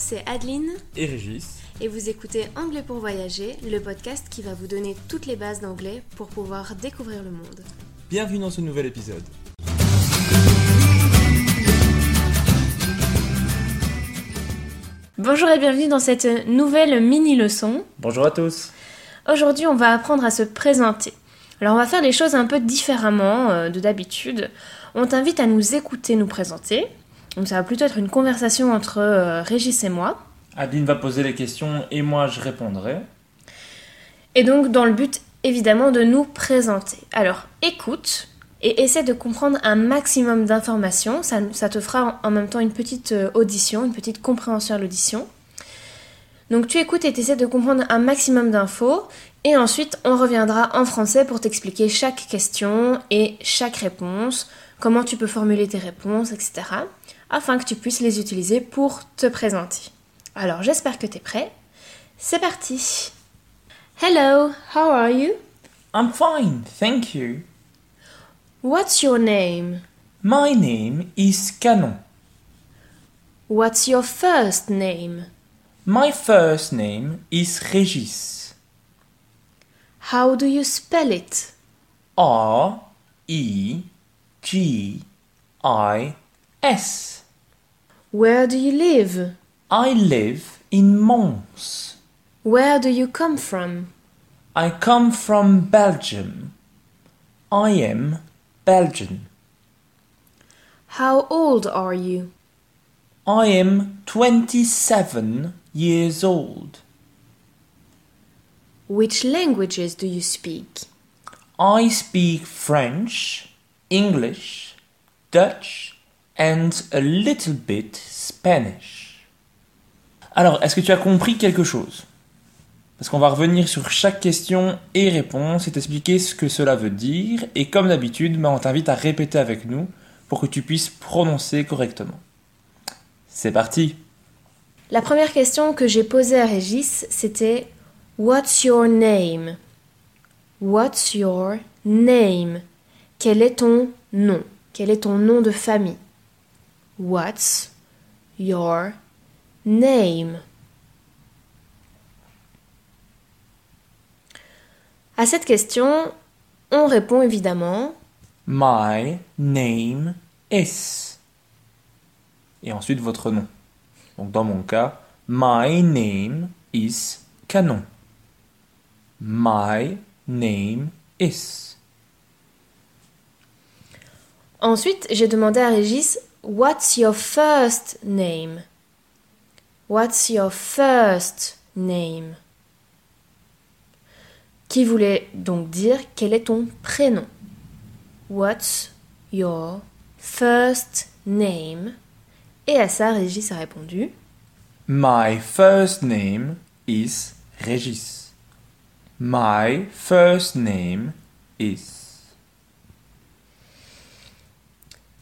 C'est Adeline et Régis. et vous écoutez Anglais pour voyager, le podcast qui va vous donner toutes les bases d'anglais pour pouvoir découvrir le monde. Bienvenue dans ce nouvel épisode. Bonjour et bienvenue dans cette nouvelle mini-leçon. Bonjour à tous. Aujourd'hui, on va apprendre à se présenter. Alors, on va faire les choses un peu différemment euh, de d'habitude. On t'invite à nous écouter nous présenter. Donc, ça va plutôt être une conversation entre euh, Régis et moi. Adeline va poser les questions et moi je répondrai. Et donc, dans le but, évidemment, de nous présenter. Alors, écoute et essaie de comprendre un maximum d'informations. Ça, ça te fera en même temps une petite euh, audition, une petite compréhension à l'audition. Donc, tu écoutes et tu essaies de comprendre un maximum d'infos. Et ensuite, on reviendra en français pour t'expliquer chaque question et chaque réponse, comment tu peux formuler tes réponses, etc. Afin que tu puisses les utiliser pour te présenter. Alors, j'espère que tu es prêt. C'est parti! Hello, how are you? I'm fine, thank you. What's your name? My name is Canon. What's your first name? My first name is Régis. How do you spell it? R E G I S. Where do you live? I live in Mons. Where do you come from? I come from Belgium. I am Belgian. How old are you? I am 27 years old. Which languages do you speak? I speak French, English, Dutch, and a little bit Spanish. Alors, est-ce que tu as compris quelque chose? Parce qu'on va revenir sur chaque question et réponse et t'expliquer ce que cela veut dire. Et comme d'habitude, bah, on t'invite à répéter avec nous pour que tu puisses prononcer correctement. C'est parti La première question que j'ai posée à Régis, c'était What's your name? What's your name? Quel est ton nom? Quel est ton nom de famille? What's your name? À cette question, on répond évidemment My name is. Et ensuite votre nom. Donc dans mon cas, my name is Canon. My name is. Ensuite, j'ai demandé à Régis What's your first name? What's your first name? Qui voulait donc dire quel est ton prénom? What's your first name? Et à ça, Régis a répondu My first name is Régis. My first name is.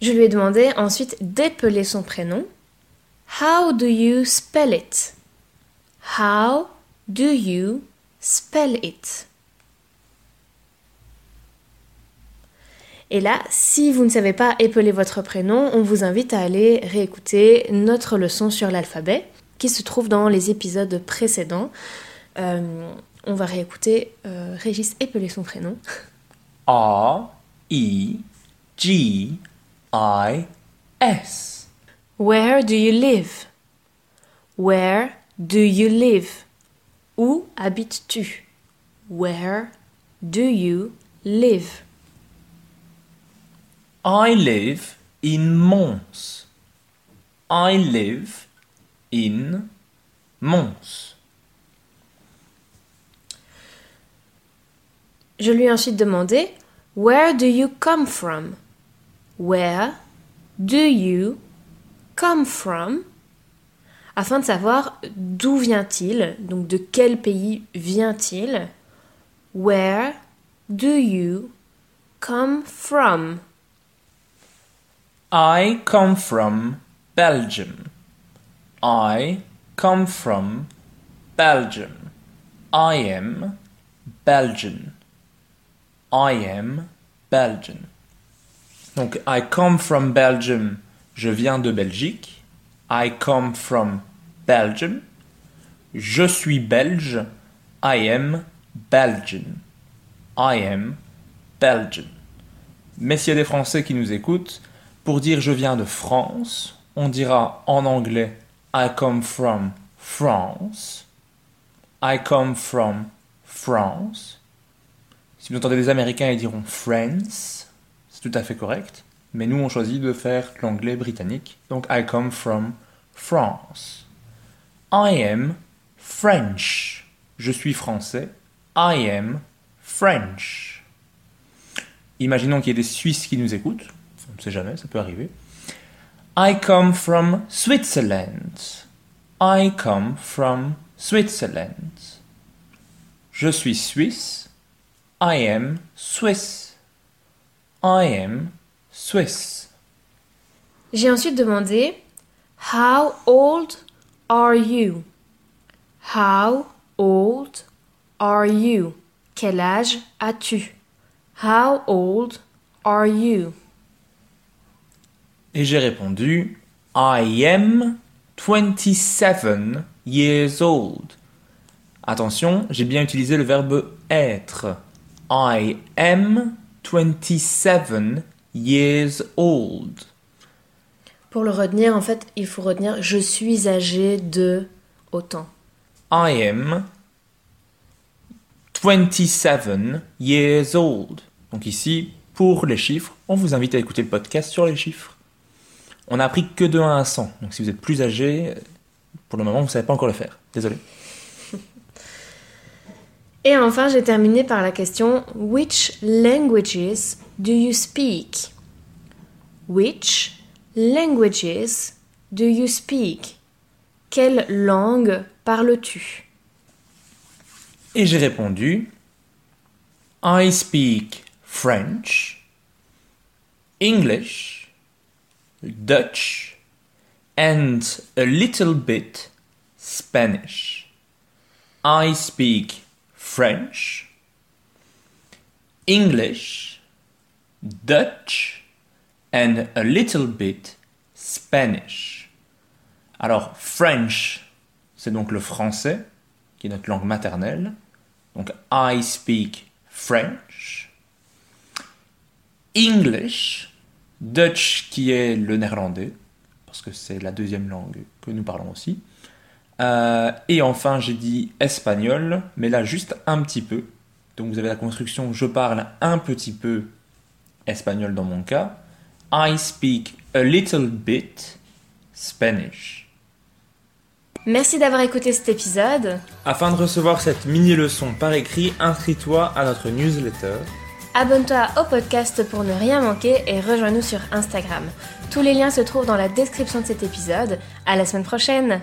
Je lui ai demandé ensuite d'épeler son prénom. How do you spell it? How do you spell it? Et là, si vous ne savez pas épeler votre prénom, on vous invite à aller réécouter notre leçon sur l'alphabet qui se trouve dans les épisodes précédents. Euh, on va réécouter euh, Régis épeler son prénom. A, E, G, I, S. Where do you live? Where do you live? Où habites-tu? Where do you live? I live in Mons. I live in Mons. Je lui ai ensuite demandé Where do you come from? Where do you come from? Afin de savoir d'où vient-il, donc de quel pays vient-il. Where do you come from? I come from Belgium. I come from Belgium. I am Belgian. I am Belgian. Donc, I come from Belgium. Je viens de Belgique. I come from Belgium. Je suis belge. I am Belgian. I am Belgian. Mais a des Français qui nous écoutent, pour dire je viens de France, on dira en anglais I come from France. I come from France. Si vous entendez des Américains, ils diront France. Tout à fait correct. Mais nous, on choisit de faire l'anglais britannique. Donc I come from France. I am French. Je suis français. I am French. Imaginons qu'il y ait des Suisses qui nous écoutent. On ne sait jamais, ça peut arriver. I come from Switzerland. I come from Switzerland. Je suis suisse. I am Swiss. I am Swiss. J'ai ensuite demandé How old are you? How old are you? Quel âge as-tu? How old are you? Et j'ai répondu I am 27 years old. Attention, j'ai bien utilisé le verbe être. I am 27 years old. Pour le retenir, en fait, il faut retenir je suis âgé de autant. I am 27 years old. Donc ici, pour les chiffres, on vous invite à écouter le podcast sur les chiffres. On n'a appris que de 1 à 100. Donc si vous êtes plus âgé, pour le moment, vous ne savez pas encore le faire. Désolé. Et enfin, j'ai terminé par la question Which languages do you speak? Which languages do you speak? Quelle langue parles-tu? Et j'ai répondu I speak French, English, Dutch, and a little bit Spanish. I speak French, English, Dutch, and a little bit Spanish. Alors, French, c'est donc le français, qui est notre langue maternelle. Donc, I speak French. English, Dutch qui est le néerlandais, parce que c'est la deuxième langue que nous parlons aussi. Euh, et enfin, j'ai dit espagnol, mais là juste un petit peu. Donc vous avez la construction je parle un petit peu espagnol dans mon cas. I speak a little bit Spanish. Merci d'avoir écouté cet épisode. Afin de recevoir cette mini leçon par écrit, inscris-toi à notre newsletter. Abonne-toi au podcast pour ne rien manquer et rejoins-nous sur Instagram. Tous les liens se trouvent dans la description de cet épisode. À la semaine prochaine.